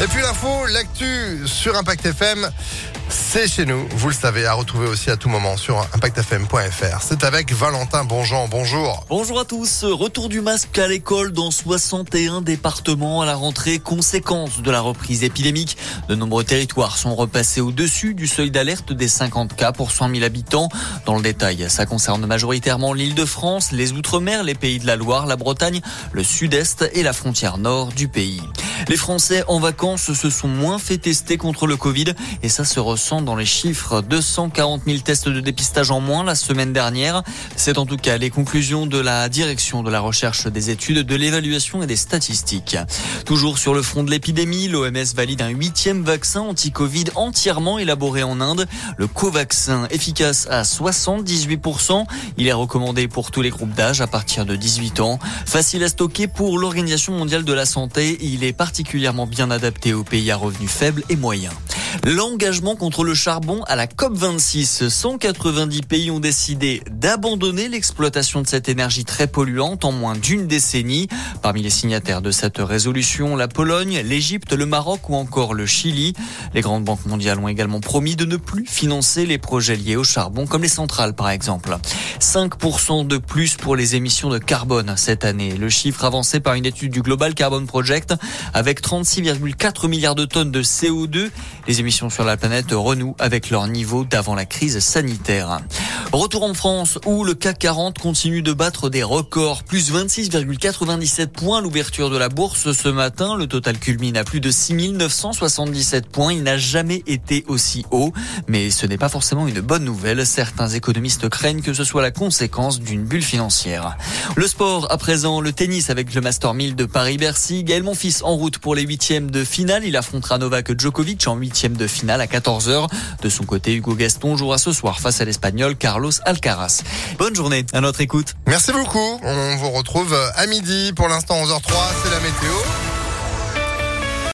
Et puis l'info, l'actu sur Impact FM. C'est chez nous, vous le savez, à retrouver aussi à tout moment sur impactfm.fr. C'est avec Valentin Bonjean, bonjour. Bonjour à tous, retour du masque à l'école dans 61 départements à la rentrée, conséquence de la reprise épidémique. De nombreux territoires sont repassés au-dessus du seuil d'alerte des 50 cas pour 100 000 habitants. Dans le détail, ça concerne majoritairement l'île de France, les Outre-mer, les pays de la Loire, la Bretagne, le sud-est et la frontière nord du pays. Les Français en vacances se sont moins fait tester contre le Covid et ça se ressent dans les chiffres. 240 000 tests de dépistage en moins la semaine dernière. C'est en tout cas les conclusions de la direction de la recherche des études, de l'évaluation et des statistiques. Toujours sur le front de l'épidémie, l'OMS valide un huitième vaccin anti-Covid entièrement élaboré en Inde. Le Covaxin, efficace à 78%. Il est recommandé pour tous les groupes d'âge à partir de 18 ans. Facile à stocker pour l'Organisation mondiale de la santé. Il est particulièrement bien adapté aux pays à revenus faibles et moyens. L'engagement contre le charbon à la COP26. 190 pays ont décidé d'abandonner l'exploitation de cette énergie très polluante en moins d'une décennie. Parmi les signataires de cette résolution, la Pologne, l'Égypte, le Maroc ou encore le Chili. Les grandes banques mondiales ont également promis de ne plus financer les projets liés au charbon, comme les centrales par exemple. 5% de plus pour les émissions de carbone cette année. Le chiffre avancé par une étude du Global Carbon Project avec 36,4 milliards de tonnes de CO2. Les émissions sur la planète renouent avec leur niveau d'avant la crise sanitaire. Retour en France où le CAC 40 continue de battre des records. Plus 26,97 points l'ouverture de la bourse ce matin. Le total culmine à plus de 6977 points. Il n'a jamais été aussi haut. Mais ce n'est pas forcément une bonne nouvelle. Certains économistes craignent que ce soit la conséquence d'une bulle financière. Le sport à présent, le tennis avec le Master 1000 de Paris-Bercy. Gaël Monfils en route pour les huitièmes de finale. Il affrontera Novak Djokovic en huitième de finale à 14h. De son côté, Hugo Gaston jouera ce soir face à l'Espagnol Carlos Alcaraz. Bonne journée à notre écoute. Merci beaucoup. On vous retrouve à midi. Pour l'instant, 11h03, c'est la météo.